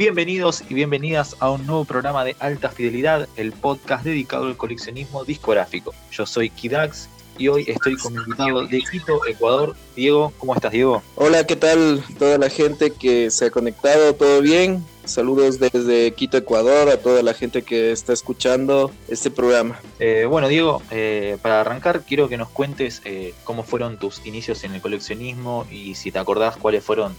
Bienvenidos y bienvenidas a un nuevo programa de Alta Fidelidad, el podcast dedicado al coleccionismo discográfico. Yo soy Kidax y hoy estoy con mi invitado de Quito, Ecuador, Diego. ¿Cómo estás, Diego? Hola, ¿qué tal toda la gente que se ha conectado? ¿Todo bien? Saludos desde Quito, Ecuador, a toda la gente que está escuchando este programa. Eh, bueno, Diego, eh, para arrancar, quiero que nos cuentes eh, cómo fueron tus inicios en el coleccionismo y si te acordás cuáles fueron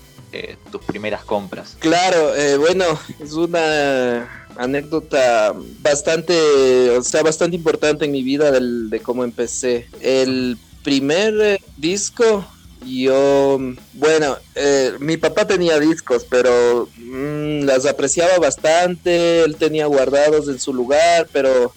tus primeras compras. Claro, bueno, es una anécdota bastante, o sea, bastante importante en mi vida de cómo empecé. El primer disco yo, bueno, eh, mi papá tenía discos, pero mm, las apreciaba bastante, él tenía guardados en su lugar, pero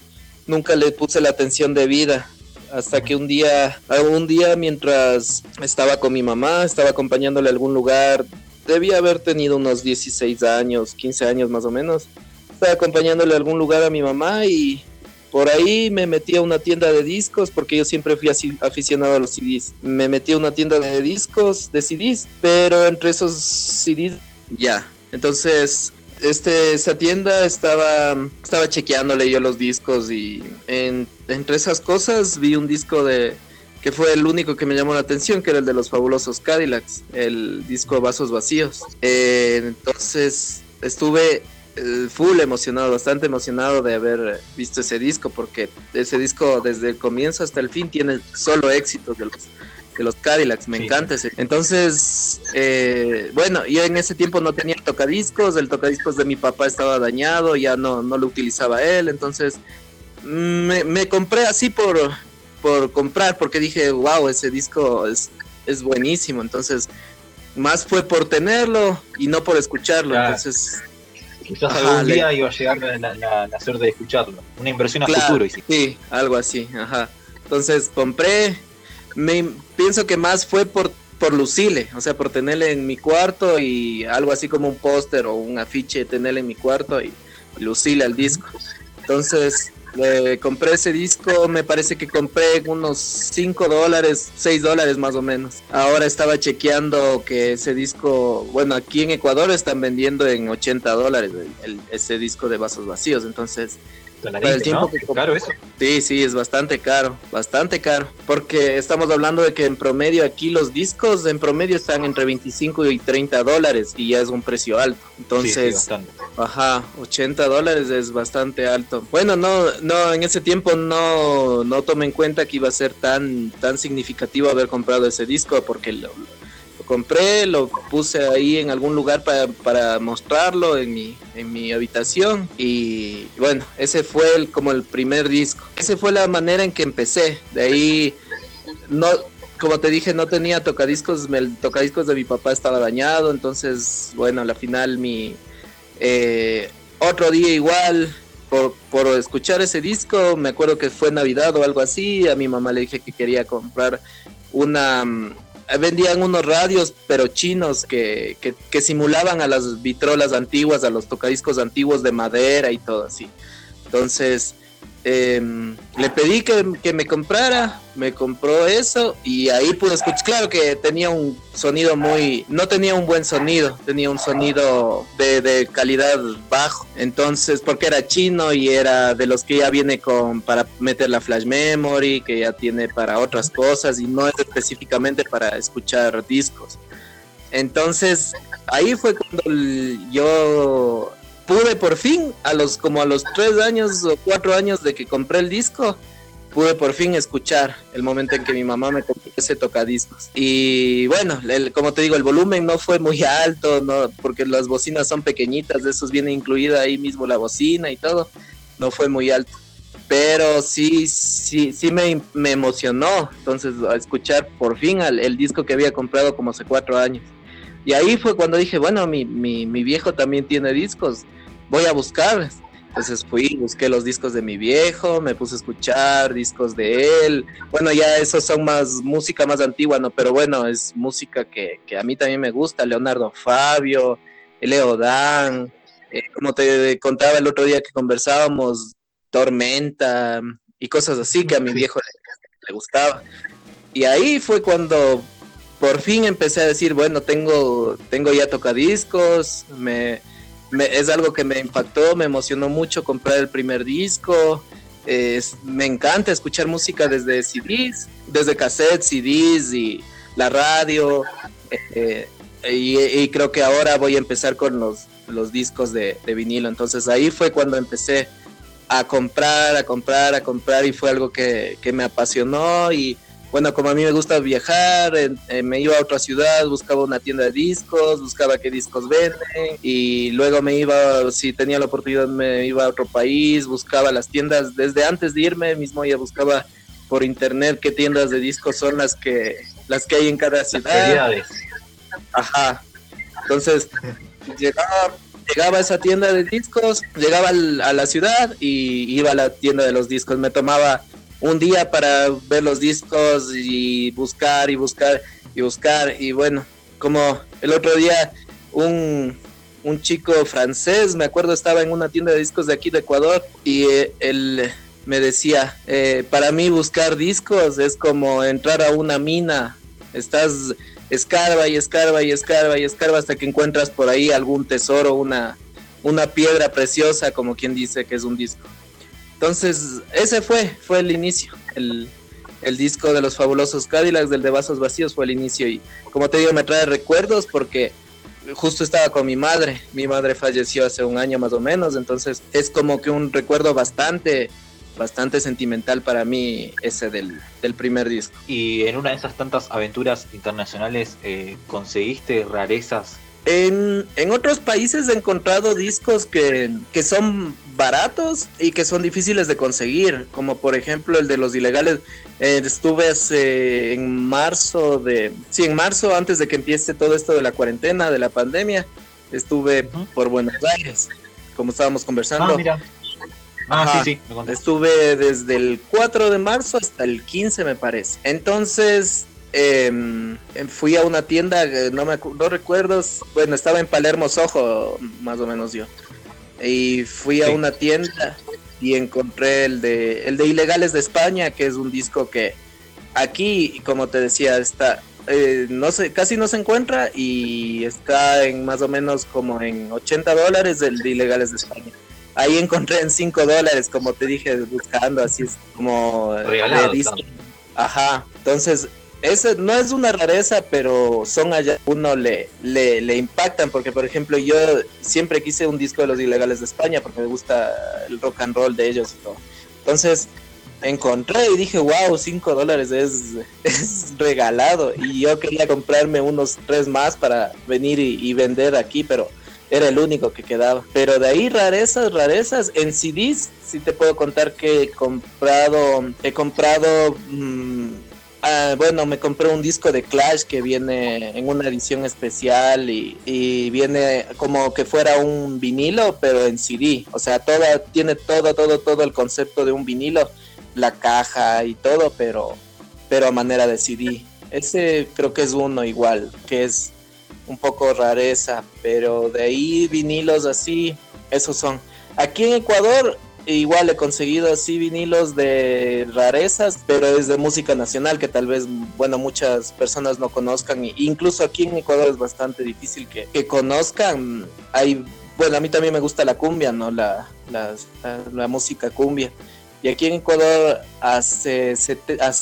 nunca le puse la atención de vida. Hasta que un día, un día mientras estaba con mi mamá, estaba acompañándole a algún lugar, debía haber tenido unos 16 años, 15 años más o menos. Estaba acompañándole a algún lugar a mi mamá y por ahí me metí a una tienda de discos, porque yo siempre fui así aficionado a los CDs. Me metí a una tienda de discos, de CDs, pero entre esos CDs, ya. Entonces, este, esa tienda estaba, estaba chequeándole yo los discos y entre esas cosas vi un disco de que fue el único que me llamó la atención, que era el de los fabulosos Cadillacs, el disco Vasos Vacíos. Eh, entonces estuve eh, full emocionado, bastante emocionado de haber visto ese disco, porque ese disco desde el comienzo hasta el fin tiene solo éxitos de los, de los Cadillacs, me encanta ese. Entonces, eh, bueno, yo en ese tiempo no tenía tocadiscos, el tocadiscos de mi papá estaba dañado, ya no, no lo utilizaba él, entonces me, me compré así por, por comprar, porque dije, wow, ese disco es, es buenísimo, entonces más fue por tenerlo y no por escucharlo, entonces Quizás algún día iba a llegar la, la, suerte de escucharlo. Una inversión a futuro. Sí, algo así. Ajá. Entonces compré. Me pienso que más fue por, por Lucile, o sea, por tenerle en mi cuarto y algo así como un póster o un afiche, tenerle en mi cuarto y, Lucile al disco. Entonces, compré ese disco, me parece que compré unos 5 dólares, 6 dólares más o menos. Ahora estaba chequeando que ese disco, bueno, aquí en Ecuador están vendiendo en 80 dólares ese disco de vasos vacíos, entonces el tiempo que caro eso. Sí, sí, es bastante caro, bastante caro. Porque estamos hablando de que en promedio aquí los discos en promedio están entre 25 y 30 dólares y ya es un precio alto. Entonces, sí, ajá, 80 dólares es bastante alto. Bueno, no, no, en ese tiempo no, no tomé en cuenta que iba a ser tan, tan significativo haber comprado ese disco porque lo, compré, lo puse ahí en algún lugar para, mostrarlo en mi, en mi habitación y bueno, ese fue el, como el primer disco. Esa fue la manera en que empecé. De ahí, no, como te dije, no tenía tocadiscos, el tocadiscos de mi papá estaba dañado, entonces bueno, a la final mi... Eh, otro día igual, por, por, escuchar ese disco, me acuerdo que fue Navidad o algo así, a mi mamá le dije que quería comprar una, eh, vendían unos radios, pero chinos, que, que, simulaban a las vitrolas antiguas, a los tocadiscos antiguos de madera y todo así. Entonces, Em, le pedí que, me comprara, me compró eso y ahí pude escuchar. Claro que tenía un sonido muy, no tenía un buen sonido, tenía un sonido de, calidad bajo. Entonces, porque era chino y era de los que ya viene con para meter la flash memory, que ya tiene para otras cosas y no es específicamente para escuchar discos. Entonces, ahí fue cuando yo pude por fin, a los como a los tres años o cuatro años de que compré el disco, pude por fin escuchar el momento en que mi mamá me compró ese tocadiscos. Y bueno, como te digo, el volumen no fue muy alto, no, porque las bocinas son pequeñitas, de esos viene incluida ahí mismo la bocina y todo, no fue muy alto. Pero sí, sí, sí me, me emocionó, entonces, a escuchar por fin el disco que había comprado como hace cuatro años. Y ahí fue cuando dije, bueno, mi, mi, mi viejo también tiene discos, voy a buscar. Entonces fui, busqué los discos de mi viejo, me puse a escuchar discos de él. Bueno, ya esos son más música más antigua, ¿no? Pero bueno, es música que, que a mí también me gusta. Leonardo Fabio, Leo Dan, eh, como te contaba el otro día que conversábamos, Tormenta y cosas así que a mi viejo le, le gustaba. Y ahí fue cuando por fin empecé a decir, bueno, tengo, tengo ya tocadiscos, me es algo que me impactó, me emocionó mucho comprar el primer disco. me encanta escuchar música desde CDs, desde cassettes, CDs y la radio. Eh, y, creo que ahora voy a empezar con los, los discos de, vinilo. Entonces ahí fue cuando empecé a comprar, a comprar, a comprar y fue algo que, que me apasionó y bueno, como a mí me gusta viajar, me iba a otra ciudad, buscaba una tienda de discos, buscaba qué discos venden y luego me iba, si tenía la oportunidad, me iba a otro país, buscaba las tiendas, desde antes de irme mismo ya buscaba por internet qué tiendas de discos son las que las que hay en cada ciudad. Ajá. Entonces, llegaba, llegaba a esa tienda de discos, llegaba a la ciudad y iba a la tienda de los discos, me tomaba un día para ver los discos y buscar y buscar y buscar. Y bueno, como el otro día un, chico francés, me acuerdo, estaba en una tienda de discos de aquí de Ecuador y eh, él me decía, eh, para mí buscar discos es como entrar a una mina, estás escarba y escarba y escarba y escarba hasta que encuentras por ahí algún tesoro, una, una piedra preciosa, como quien dice que es un disco. Entonces, ese fue, fue el inicio. El, disco de los fabulosos Cadillacs, del de Vasos Vacíos, fue el inicio. Y como te digo, me trae recuerdos porque justo estaba con mi madre. Mi madre falleció hace un año más o menos. Entonces, es como que un recuerdo bastante, bastante sentimental para mí ese del, primer disco. Y en una de esas tantas aventuras internacionales, eh, ¿conseguiste rarezas en, otros países he encontrado discos que, son baratos y que son difíciles de conseguir, como por ejemplo el de los ilegales. Eh, estuve en marzo de, sí, en marzo antes de que empiece todo esto de la cuarentena, de la pandemia, estuve por Buenos Aires, como estábamos conversando. Ah, mira. Ah, sí, sí, Estuve desde el 4 de marzo hasta el 15, me parece. Entonces, Em, fui a una tienda, eh, no me no recuerdo, bueno, estaba en Palermo Sojo, más o menos yo. Y fui a una tienda y encontré el de el de Ilegales de España, que es un disco que aquí, como te decía, está eh, no sé, casi no se encuentra y está en más o menos como en 80 dólares el de Ilegales de España. Ahí encontré en 5 dólares, como te dije, buscando, así es como Regalado, Ajá, entonces ese no es una rareza, pero son allá, uno le, le, impactan, porque por ejemplo yo siempre quise un disco de los ilegales de España, porque me gusta el rock and roll de ellos y todo. Entonces encontré y dije, wow, 5 dólares es, es, regalado. Y yo quería comprarme unos tres más para venir y, vender aquí, pero era el único que quedaba. Pero de ahí rarezas, rarezas. En CDs sí te puedo contar que he comprado, he comprado... Mm, Ah, bueno, me compré un disco de Clash que viene en una edición especial y, viene como que fuera un vinilo, pero en CD. O sea, toda, tiene todo, todo, todo el concepto de un vinilo, la caja y todo, pero, pero a manera de CD. Ese creo que es uno igual, que es un poco rareza, pero de ahí vinilos así, esos son. Aquí en Ecuador igual he conseguido así vinilos de rarezas, pero es de música nacional que tal vez, bueno, muchas personas no conozcan. incluso aquí en Ecuador es bastante difícil que, que conozcan. Hay, bueno, a mí también me gusta la cumbia, ¿no? La, la música cumbia. Y aquí en Ecuador, hace,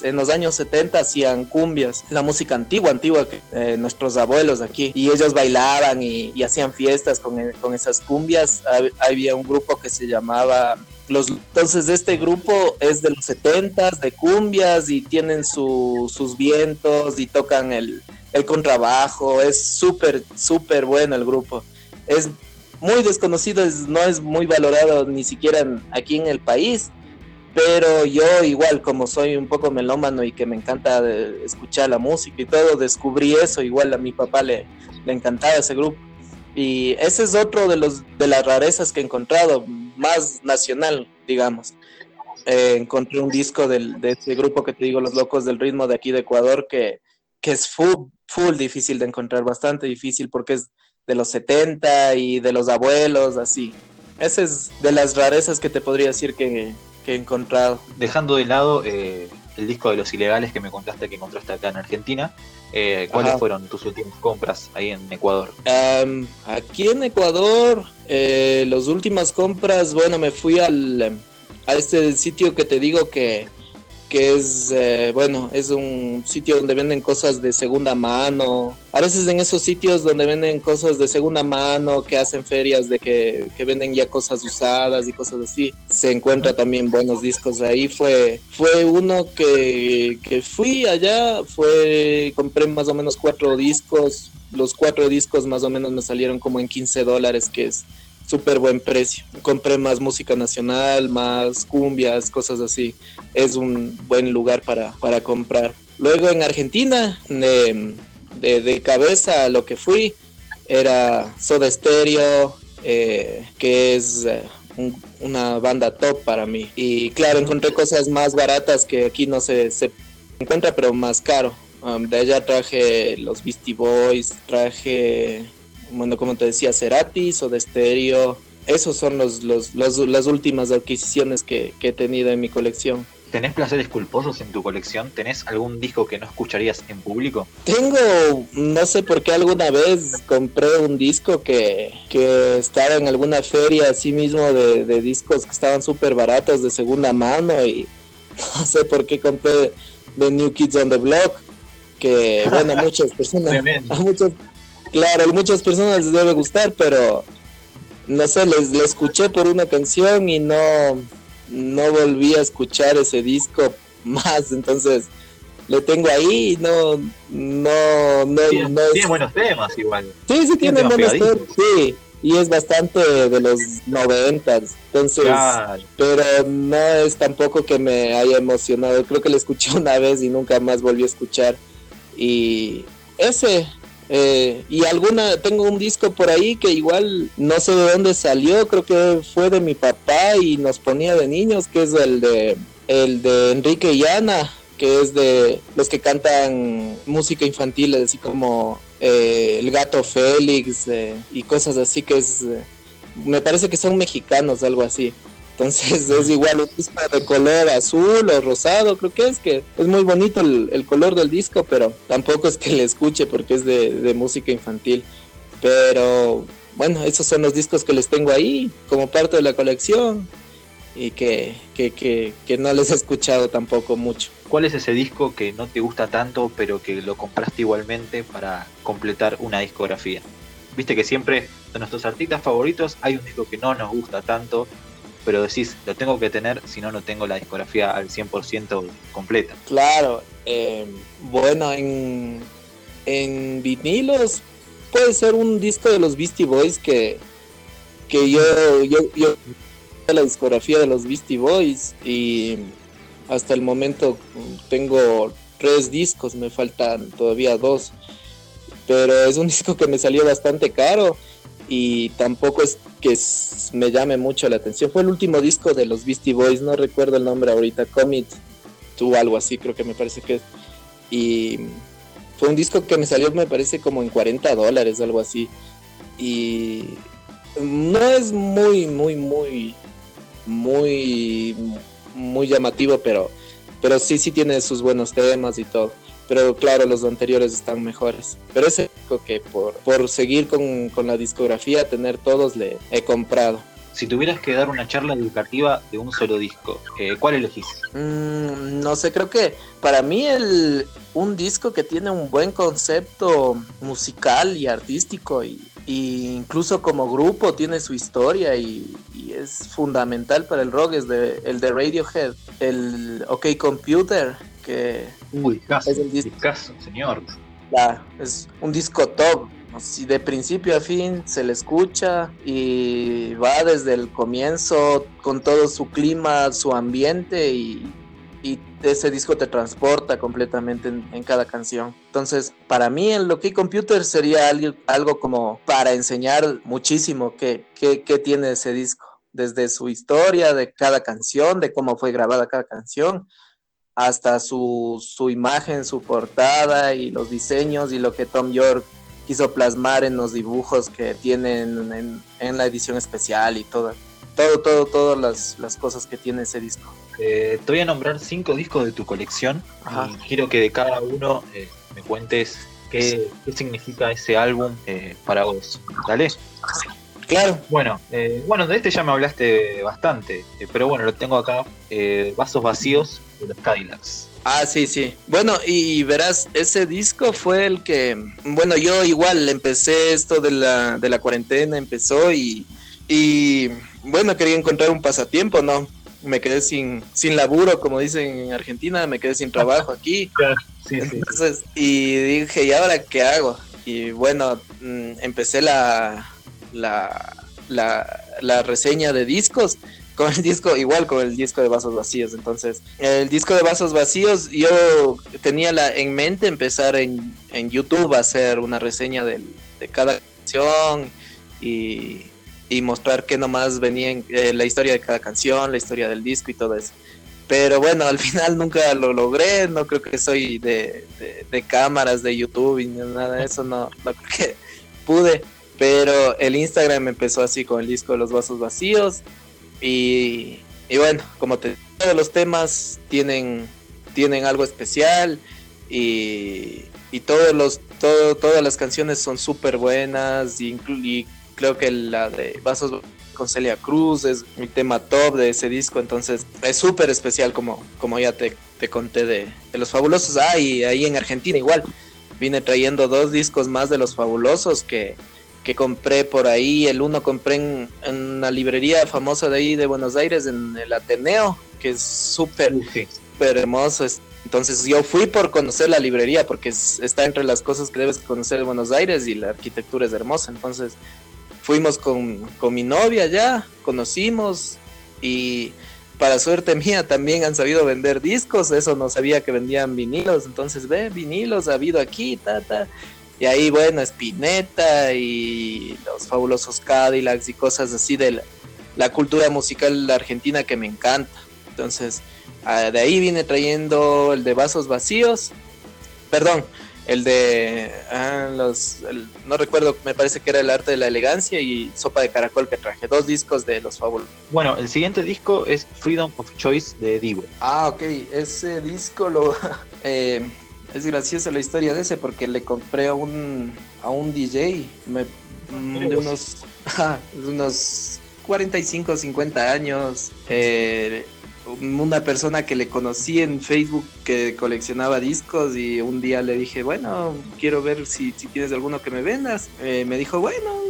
en los años 70 hacían cumbias, la música antigua, antigua, eh, nuestros abuelos aquí. Y ellos bailaban y, hacían fiestas con, con, esas cumbias. Había un grupo que se llamaba los, entonces este grupo es de los 70 de cumbias y tienen sus vientos y tocan el, el contrabajo. Es súper, súper bueno el grupo. Es muy desconocido, no es muy valorado ni siquiera aquí en el país pero yo igual como soy un poco melómano y que me encanta escuchar la música y todo, descubrí eso, igual a mi papá le, le encantaba ese grupo. Y ese es otro de los de las rarezas que he encontrado, más nacional, digamos. Eh, encontré un disco del, de ese grupo que te digo, Los Locos del Ritmo de aquí de Ecuador, que, que es full, full difícil de encontrar, bastante difícil porque es de los 70 y de los abuelos, así. Esa es de las rarezas que te podría decir que, que he encontrado. Dejando de lado eh, el disco de los ilegales que me contaste que encontraste acá en Argentina. Eh, ¿Cuáles fueron tus últimas compras ahí en Ecuador? aquí en Ecuador, eh, las últimas compras, bueno, me fui al, a este sitio que te digo que que es, eh, bueno, es un sitio donde venden cosas de segunda mano. A veces en esos sitios donde venden cosas de segunda mano, que hacen ferias de que, que venden ya cosas usadas y cosas así, se encuentra también buenos discos. Ahí fue, fue uno que, que fui allá, fue, compré más o menos cuatro discos. Los cuatro discos más o menos me salieron como en 15 dólares, que es súper buen precio. Compré más música nacional, más cumbias, cosas así. Es un buen lugar para, para comprar. Luego en Argentina, de, de, cabeza lo que fui era Soda Stereo, eh, que es eh, una banda top para mí. Y claro, encontré cosas más baratas que aquí no se, se encuentra, pero más caro. Um, de allá traje los Beastie Boys, traje bueno, como te decía, Ceratis o de Stereo. Esos son los, los, las últimas adquisiciones que, he tenido en mi colección. ¿Tenés placeres culposos en tu colección? ¿Tenés algún disco que no escucharías en público? Tengo, no sé por qué alguna vez compré un disco que, estaba en alguna feria así mismo de, de discos que estaban súper baratos de segunda mano y no sé por qué compré The New Kids on the Block, que bueno, muchas personas, a muchas, Claro, a muchas personas les debe gustar, pero no sé, les, escuché por una canción y no, no volví a escuchar ese disco más, entonces le tengo ahí y no, no, no, tiene, buenos temas igual. Sí, sí, tiene, buenos temas, sí, y es bastante de los noventas, entonces, pero no es tampoco que me haya emocionado, creo que le escuché una vez y nunca más volví a escuchar, y ese, eh, y alguna, tengo un disco por ahí que igual no sé de dónde salió, creo que fue de mi papá y nos ponía de niños, que es el de, el de Enrique y Ana, que es de los que cantan música infantil, así como eh, El Gato Félix eh, y cosas así, que es, me parece que son mexicanos, algo así. Entonces es igual un disco de color azul o rosado, creo que es que es muy bonito el, color del disco, pero tampoco es que le escuche porque es de, música infantil. Pero bueno, esos son los discos que les tengo ahí como parte de la colección y que, que, no les he escuchado tampoco mucho. ¿Cuál es ese disco que no te gusta tanto pero que lo compraste igualmente para completar una discografía? Viste que siempre de nuestros artistas favoritos hay un disco que no nos gusta tanto pero decís, lo tengo que tener, si no, no tengo la discografía al 100% completa. Claro, eh, bueno, en, en vinilos puede ser un disco de los Beastie Boys que, que yo, yo, yo la discografía de los Beastie Boys y hasta el momento tengo tres discos, me faltan todavía dos, pero es un disco que me salió bastante caro y tampoco es que me llame mucho la atención. Fue el último disco de los Beastie Boys, no recuerdo el nombre ahorita, Commit, tú algo así, creo que me parece que es. Y fue un disco que me salió, me parece, como en 40 dólares, algo así. Y no es muy, muy, muy, muy, muy llamativo, pero, pero sí, sí tiene sus buenos temas y todo pero claro, los anteriores están mejores. Pero ese que por, por seguir con, con la discografía, tener todos, le he comprado. Si tuvieras que dar una charla educativa de un solo disco, eh, ¿cuál elegís? Mm, no sé, creo que para mí el, un disco que tiene un buen concepto musical y artístico y, incluso como grupo tiene su historia y, y, es fundamental para el rock es de, el de Radiohead, el OK Computer que Uy, caso, es el disco, señor. Es un disco top. Si de principio a fin se le escucha y va desde el comienzo con todo su clima, su ambiente y, ese disco te transporta completamente en, cada canción. Entonces, para mí el OK Computer sería algo, algo como para enseñar muchísimo qué, qué, qué tiene ese disco desde su historia de cada canción, de cómo fue grabada cada canción, hasta su, su imagen, su portada y los diseños y lo que Tom York quiso plasmar en los dibujos que tienen en, la edición especial y todo, todo, todo, todas las, las cosas que tiene ese disco. eh, te voy a nombrar cinco discos de tu colección y quiero que de cada uno eh, me cuentes qué, significa ese álbum eh, para vos. ¿Dale? Claro. Bueno, bueno, de este ya me hablaste bastante, pero bueno, lo tengo acá, Vasos Vacíos de los Cadillacs. Ah, sí, sí. Bueno, y verás, ese disco fue el que, bueno, yo igual empecé esto de la, de la cuarentena, empezó y, y, bueno, quería encontrar un pasatiempo, ¿no? Me quedé sin, sin laburo, como dicen en Argentina, me quedé sin trabajo aquí. Sí, sí. Entonces, y dije, ¿y ahora qué hago? Y bueno, mm, empecé la, la, la, reseña de discos con el disco, igual con el disco de Vasos Vacíos. Entonces, el disco de Vasos Vacíos, yo tenía la, en mente empezar en, en YouTube a hacer una reseña de cada canción y, y mostrar que nomás venía en, eh, la historia de cada canción, la historia del disco y todo eso. Pero bueno, al final nunca lo logré, no creo que soy de, de, cámaras de YouTube y nada de eso, no, no creo que pude. Pero el Instagram empezó así con el disco de los vasos vacíos y, bueno, como te todos los temas tienen, tienen algo especial y, todos los, todo, todas las canciones son súper buenas y, creo que la de Vasos con Celia Cruz es mi tema top de ese disco, entonces es súper especial como, como ya te, te conté de, de, los fabulosos. Ah, y ahí en Argentina igual, vine trayendo dos discos más de los fabulosos que, que compré por ahí. El uno compré en, una librería famosa de ahí de Buenos Aires, en el Ateneo, que es súper, hermoso. Entonces yo fui por conocer la librería, porque está entre las cosas que debes conocer de Buenos Aires y la arquitectura es hermosa. Entonces fuimos con, con mi novia ya, conocimos y para suerte mía también han sabido vender discos, eso no sabía que vendían vinilos, entonces ve, vinilos ha habido aquí, ta, ta. Y ahí, bueno, Spinetta y los fabulosos Cadillacs y cosas así de la, cultura musical argentina que me encanta. Entonces, ah, de ahí viene trayendo el de Vasos Vacíos. Perdón, el de ah, los no recuerdo me parece que era el arte de la elegancia y sopa de caracol que traje dos discos de los fabulosos bueno el siguiente disco es Freedom of Choice de Divo ah ok ese disco lo eh, es graciosa la historia de ese porque le compré a un, a un DJ mm, de unos, de unos 45 50 años. Eh, una persona que le conocí en Facebook que coleccionaba discos y un día le dije, bueno, quiero ver si, si tienes alguno que me vendas. Eh, me dijo, bueno,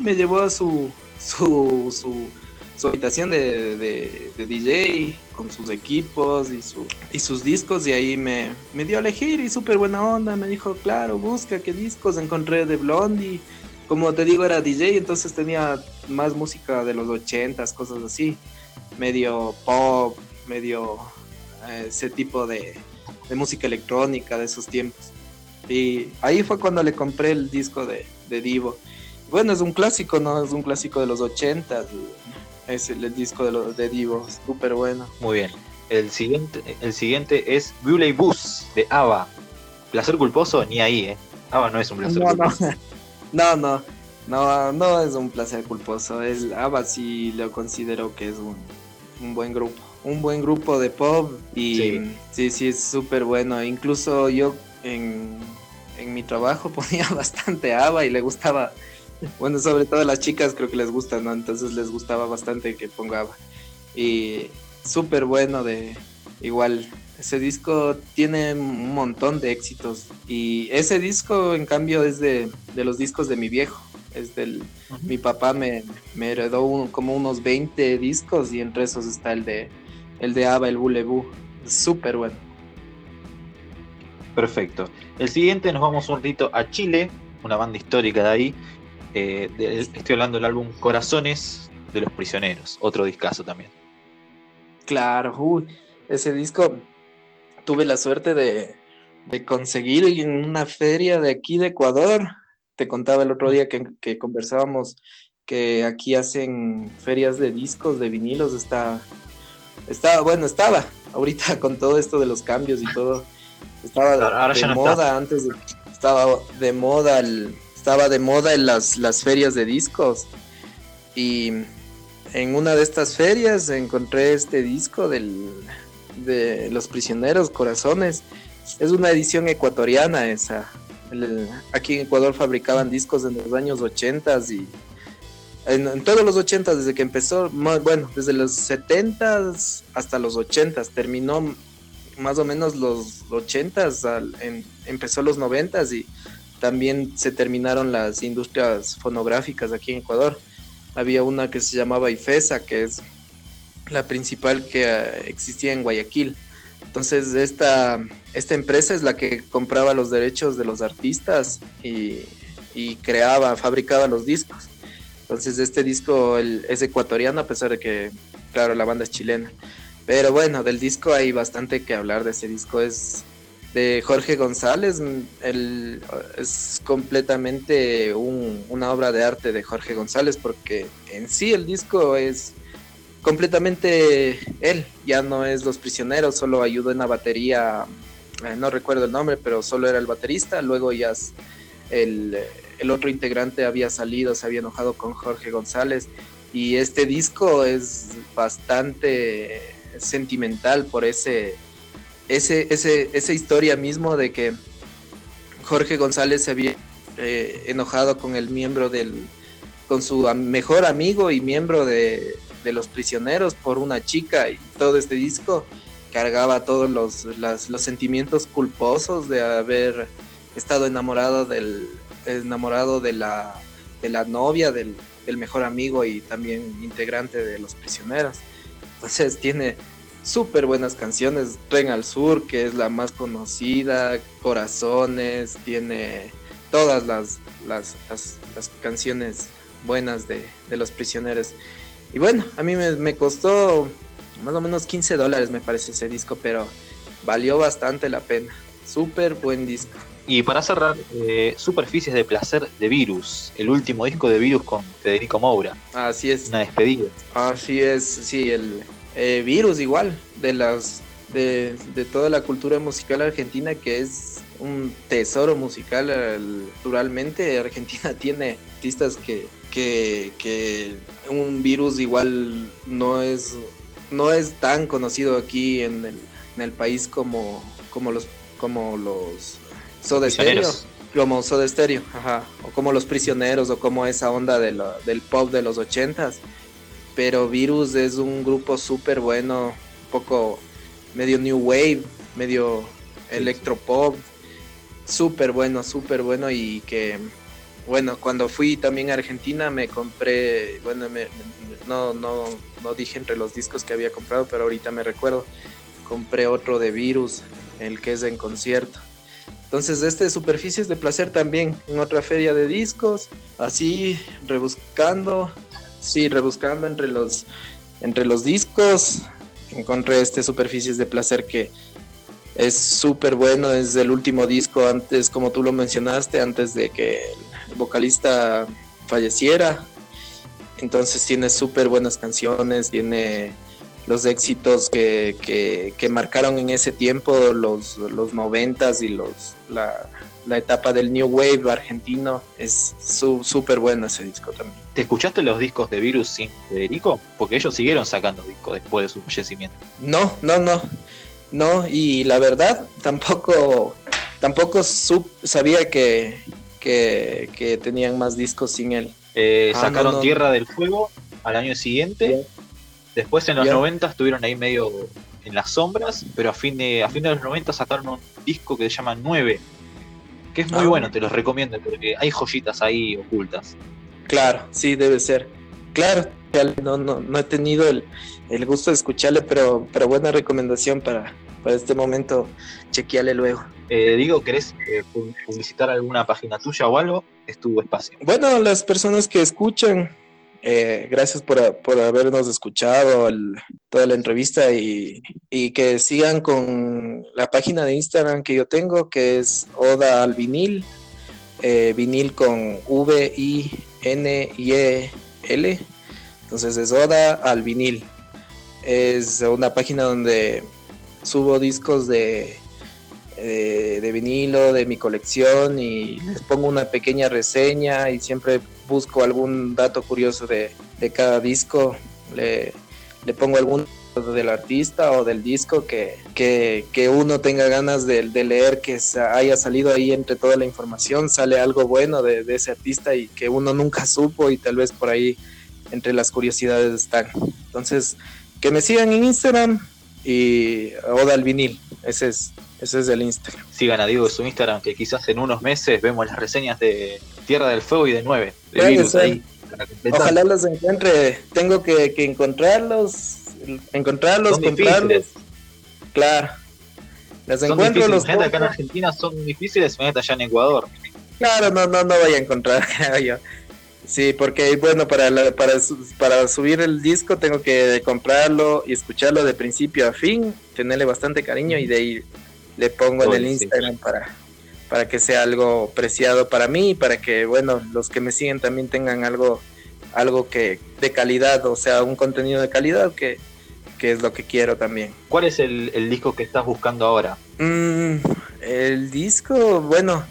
me llevó a su, su, su su habitación de, de, DJ con sus equipos y, su, y sus discos y ahí me, me dio a elegir y súper buena onda, me dijo, claro, busca qué discos, encontré de Blondie, como te digo era DJ, entonces tenía más música de los ochentas, cosas así, medio pop, medio eh, ese tipo de, de música electrónica de esos tiempos. Y ahí fue cuando le compré el disco de, de Divo. Bueno, es un clásico, ¿no? Es un clásico de los ochentas es el, disco de, los, de Divo, súper bueno. Muy bien. El siguiente, el siguiente es Bully Bus de Ava. Placer culposo, ni ahí, ¿eh? Ava no es un placer culposo. No. no, no, no, es un placer culposo. Es, Ava sí lo considero que es un, un buen grupo. Un buen grupo de pop y sí, sí, es súper bueno. Incluso yo en, en mi trabajo ponía bastante Ava y le gustaba bueno, sobre todo a las chicas creo que les gusta, ¿no? Entonces les gustaba bastante que pongaba. Y súper bueno de igual. Ese disco tiene un montón de éxitos. Y ese disco, en cambio, es de, los discos de mi viejo. Es del. Mi papá me, me heredó como unos 20 discos y entre esos está el de el de Ava, el Bulebu. Súper bueno. Perfecto. El siguiente nos vamos un ratito a Chile, una banda histórica de ahí, eh, estoy hablando del álbum Corazones de los Prisioneros, otro discazo también. Claro, ese disco tuve la suerte de, conseguir en una feria de aquí de Ecuador. Te contaba el otro día que, conversábamos que aquí hacen ferias de discos, de vinilos, está, estaba, bueno, estaba, ahorita con todo esto de los cambios y todo, estaba de moda antes, estaba de moda el, estaba de moda en las, las ferias de discos. Y en una de estas ferias encontré este disco del, de Los Prisioneros Corazones. Es una edición ecuatoriana esa. aquí en Ecuador fabricaban discos en los años 80 y en, todos los 80 desde que empezó, bueno, desde los 70 hasta los 80 terminó más o menos los 80 empezó los 90 y también se terminaron las industrias fonográficas aquí en Ecuador. Había una que se llamaba IFESA, que es la principal que eh, existía en Guayaquil. Entonces esta, esta empresa es la que compraba los derechos de los artistas y, creaba, fabricaba los discos. Entonces este disco es ecuatoriano a pesar de que, claro, la banda es chilena. Pero bueno, del disco hay bastante que hablar de ese disco. Es de Jorge González. El, es completamente una obra de arte de Jorge González porque en sí el disco es completamente él. Ya no es Los Prisioneros, solo ayudó en la batería. Eh, no recuerdo el nombre, pero solo era el baterista. Luego ya el, el otro integrante había salido, se había enojado con Jorge González. Y este disco es bastante sentimental por ese ese, ese, esa historia mismo de que Jorge González se había eh, enojado con el miembro del, con su mejor amigo y miembro de, los prisioneros por una chica y todo este disco cargaba todos los, los sentimientos culposos de haber estado enamorado del enamorado de la, de la novia del, del mejor amigo y también integrante de los prisioneros. Entonces tiene súper buenas canciones. Tren al Sur, que es la más conocida, Corazones, tiene todas las, las, canciones buenas de, los prisioneros. Y bueno, a mí me, costó más o menos 15 dólares, me parece ese disco, pero valió bastante la pena. Súper buen disco. Y para cerrar, eh, Superficies de Placer de Virus, el último disco de Virus con Federico Moura. Así es. Una despedida. Así es, sí, el, eh, virus igual, de las de, toda la cultura musical argentina que es un tesoro musical naturalmente. Argentina tiene artistas que, que, un virus igual no es no es tan conocido aquí en el, en el país como, como los como los Soda Stereo como Soda Stereo, ajá, o como los prisioneros o como esa onda de del pop de los ochentas pero Virus es un grupo súper bueno, un poco medio new wave, medio electropop, súper bueno, súper bueno y que, bueno, cuando fui también a Argentina me compré, bueno, no, no, no dije entre los discos que había comprado, pero ahorita me recuerdo, compré otro de Virus, el que es en concierto. Entonces, este de Superficies de Placer también, en otra feria de discos, así, rebuscando, sí, rebuscando entre los, entre los discos, encontré este Superficies de Placer que es súper bueno, es el último disco antes, como tú lo mencionaste, antes de que el vocalista falleciera. Entonces tiene súper buenas canciones, tiene los éxitos que, que, marcaron en ese tiempo los, los noventas y los, la, la etapa del New Wave argentino. Es súper bueno ese disco también. ¿Te escuchaste los discos de Virus sin Federico? Porque ellos siguieron sacando discos después de su fallecimiento. No, no, no. No, y la verdad tampoco, tampoco sabía que, que, tenían más discos sin él. Eh, ah, sacaron Tierra del Fuego al año siguiente. Después en los 90 estuvieron ahí medio en las sombras, pero a fin de, a fin de los 90 sacaron un disco que se llama 9, que es muy ah. bueno, te los recomiendo, porque hay joyitas ahí ocultas. Claro, sí, debe ser. Claro, no, no, no he tenido el, gusto de escucharle, pero, pero buena recomendación para, para este momento, chequearle luego. Eh, digo, ¿querés eh, publicitar alguna página tuya o algo? Es tu espacio. Bueno, las personas que escuchan, eh, gracias por, habernos escuchado toda la entrevista y, que sigan con la página de Instagram que yo tengo, que es Oda al vinil, eh, vinil con V I N I E L. Entonces es Oda al vinil. Es una página donde subo discos de, de vinilo de mi colección y les pongo una pequeña reseña y siempre busco algún dato curioso de, cada disco. le, le pongo algún del artista o del disco que, que, uno tenga ganas de, leer, que haya salido ahí entre toda la información, sale algo bueno de, ese artista y que uno nunca supo y tal vez por ahí entre las curiosidades están. Entonces, que me sigan en Instagram y Oda al vinil, ese es, ese es el Instagram. Sigan a Diego en su Instagram, que quizás en unos meses vemos las reseñas de Tierra del Fuego y de 9, de Ojalá los encuentre, tengo que, que encontrarlos encontrarlos, comprarlos. Claro. Las encuentro los acá en Argentina son difíciles, imagínate allá en Ecuador. Claro, no, no, no voy a encontrar, yo. Sí, porque bueno, para, para, para subir el disco tengo que comprarlo y escucharlo de principio a fin, tenerle bastante cariño y de ahí le pongo en el Instagram para, para que sea algo preciado para mí y para que, bueno, los que me siguen también tengan algo, algo que de calidad, o sea, un contenido de calidad que, que es lo que quiero también. ¿Cuál es el, disco que estás buscando ahora? Mm, el disco, bueno,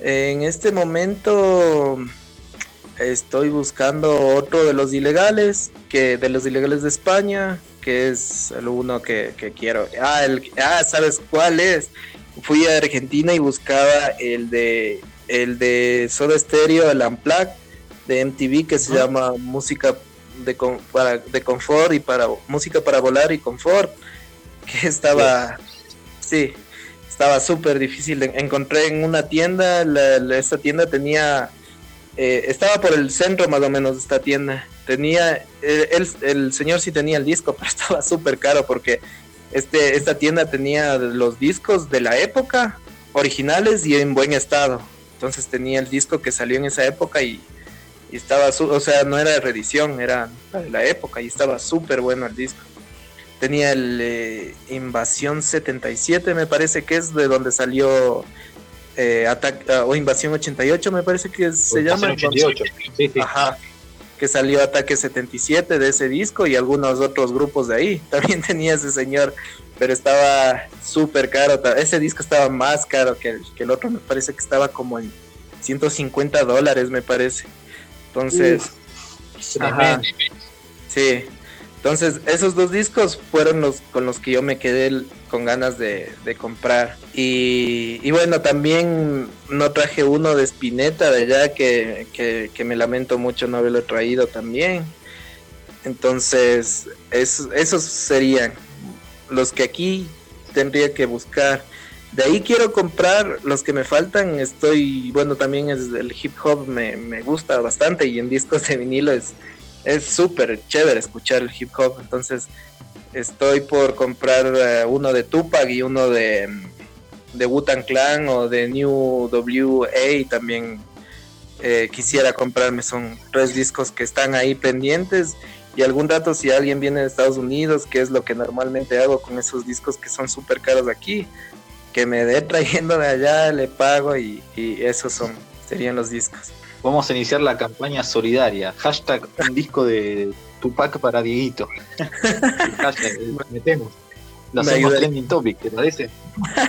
en este momento estoy buscando otro de los ilegales, que de los ilegales de España, que es el uno que, quiero. Ah, el, ah, ¿sabes cuál es? Fui a Argentina y buscaba el de el de Soda Stereo, el Unplugged de MTV que se llama Música de, para, de confort y para música para volar y confort, que estaba, sí, estaba súper difícil. Encontré en una tienda, esta tienda tenía, eh, estaba por el centro más o menos de esta tienda. Tenía, el, el señor sí tenía el disco, pero estaba súper caro porque este, esta tienda tenía los discos de la época originales y en buen estado. Entonces tenía el disco que salió en esa época y y estaba, o sea, no era de reedición, era de la época y estaba súper bueno el disco. Tenía el eh, Invasión 77, me parece que es de donde salió eh, ah, o Invasión 88, me parece que se llama. 88, sí, sí. Ajá, que salió Ataque 77 de ese disco y algunos otros grupos de ahí. También tenía ese señor, pero estaba súper caro. Ese disco estaba más caro que el, que el otro, me parece que estaba como en 150 dólares, me parece. Entonces, sí. Entonces, esos dos discos fueron los con los que yo me quedé con ganas de, comprar. Y, bueno, también no traje uno de Spinetta de allá que, que, me lamento mucho no haberlo traído también. Entonces, esos serían los que aquí tendría que buscar. De ahí quiero comprar los que me faltan. Estoy, bueno, también es el hip hop me, me gusta bastante y en discos de vinilo es es súper chévere escuchar el hip hop. Entonces estoy por comprar eh, uno de Tupac y uno de, de Wu-Tang Clan o de New WA. También eh, quisiera comprarme. Son tres discos que están ahí pendientes. Y algún dato si alguien viene de Estados Unidos, que es lo que normalmente hago con esos discos que son súper caros aquí, que me dé trayendo de allá, le pago y, esos son, serían los discos. Vamos a iniciar la campaña solidaria. Hashtag un disco de Tupac para Dieguito. Hashtag, metemos. Lo hacemos trending topic, ¿te parece?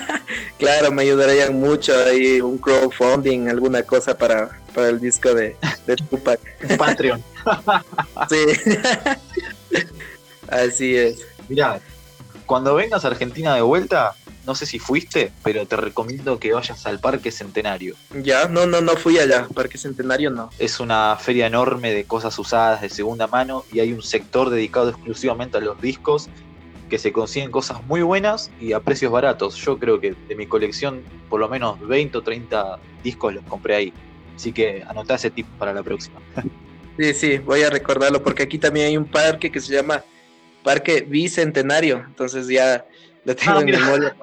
claro, me ayudaría mucho ahí un crowdfunding, alguna cosa para, para el disco de, de Tupac. Patreon. sí. Así es. Mira, cuando vengas a Argentina de vuelta, no sé si fuiste, pero te recomiendo que vayas al Parque Centenario. Ya, no, no, no fui allá. Parque Centenario no. Es una feria enorme de cosas usadas de segunda mano y hay un sector dedicado exclusivamente a los discos que se consiguen cosas muy buenas y a precios baratos. Yo creo que de mi colección por lo menos 20 o 30 discos los compré ahí. Así que anotá ese tip para la próxima. Sí, sí, voy a recordarlo porque aquí también hay un parque que se llama Parque Bicentenario. Entonces ya tengo ah, en memoria.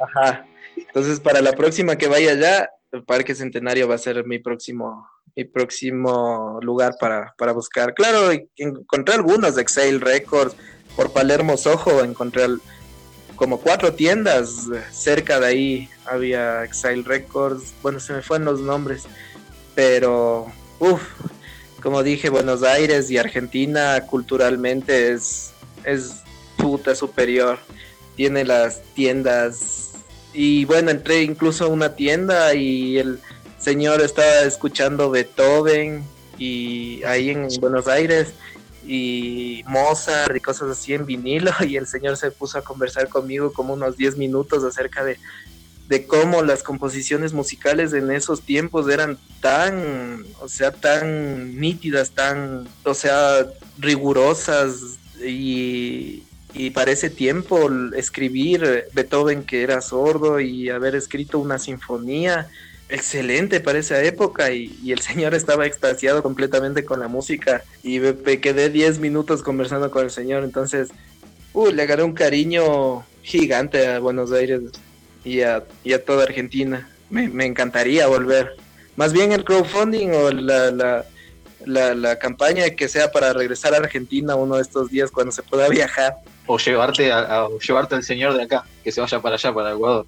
Ajá. Entonces, para la próxima que vaya allá, el Parque Centenario va a ser mi próximo, mi próximo lugar para, para buscar. Claro, encontré algunos de Excel Records, por Palermo Sojo, encontré como cuatro tiendas cerca de ahí. Había Exile Records, bueno, se me fueron los nombres, pero, uff, como dije, Buenos Aires y Argentina culturalmente es, es puta superior tiene las tiendas. Y bueno, entré incluso a una tienda y el señor estaba escuchando Beethoven y ahí en Buenos Aires y Mozart y cosas así en vinilo y el señor se puso a conversar conmigo como unos 10 minutos acerca de, de cómo las composiciones musicales en esos tiempos eran tan, o sea, tan nítidas, tan, o sea, rigurosas y, y para ese tiempo escribir Beethoven que era sordo y haber escrito una sinfonía excelente para esa época y, el señor estaba extasiado completamente con la música y me, quedé 10 minutos conversando con el señor, entonces uh, le agarré un cariño gigante a Buenos Aires y a, toda Argentina. Me, encantaría volver. Más bien el crowdfunding o la, la, la, campaña que sea para regresar a Argentina uno de estos días cuando se pueda viajar. O llevarte, a, llevarte al señor de acá, que se vaya para allá, para Ecuador.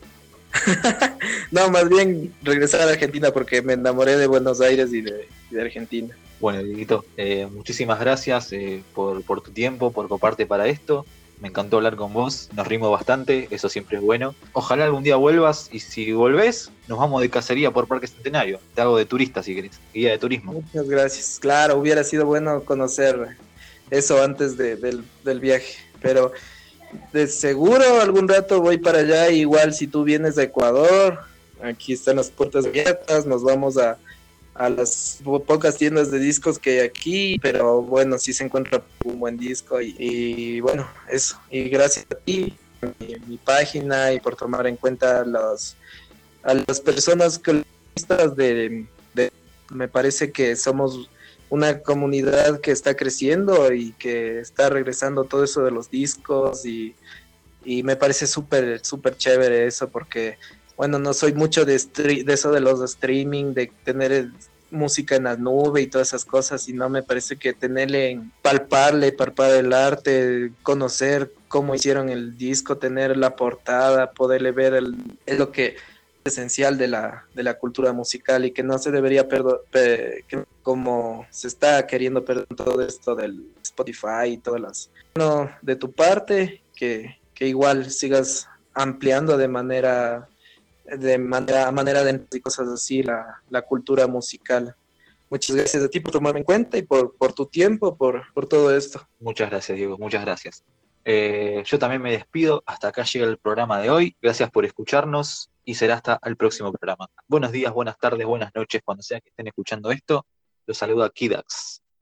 no, más bien regresar a Argentina porque me enamoré de Buenos Aires y de, Argentina. Bueno, Dieguito, eh, muchísimas gracias eh, por, por, tu tiempo, por coparte para esto. Me encantó hablar con vos, nos rimos bastante, eso siempre es bueno. Ojalá algún día vuelvas y si volvés, nos vamos de cacería por Parque Centenario. Te hago de turista si querés, guía de turismo. Muchas gracias. Claro, hubiera sido bueno conocer eso antes del, del viaje, pero de seguro algún rato voy para allá, igual si tú vienes de Ecuador, aquí están las puertas abiertas, nos vamos a, las pocas tiendas de discos que hay aquí, pero bueno, sí se encuentra un buen disco y, bueno, eso, y gracias a ti, mi, mi página y por tomar en cuenta los, a las personas que de, de me parece que somos una comunidad que está creciendo y que está regresando todo eso de los discos y, me parece súper, súper chévere eso porque, bueno, no soy mucho de, de eso de los streaming, de tener música en la nube y todas esas cosas, y no me parece que tenerle, palparle, palpar el arte, conocer cómo hicieron el disco, tener la portada, poderle ver el, lo que esencial de la, de la cultura musical y que no se debería perder, como se está queriendo perder todo esto del Spotify y todas las... No, de tu parte, que, que igual sigas ampliando de manera de manera, manera de cosas así la, la, cultura musical. Muchas gracias a ti por tomarme en cuenta y por, por tu tiempo, por, por todo esto. Muchas gracias, Diego, muchas gracias. Eh, yo también me despido. Hasta acá llega el programa de hoy. Gracias por escucharnos y será hasta el próximo programa. Buenos días, buenas tardes, buenas noches, cuando sea que estén escuchando esto. Los saludo a Kidax.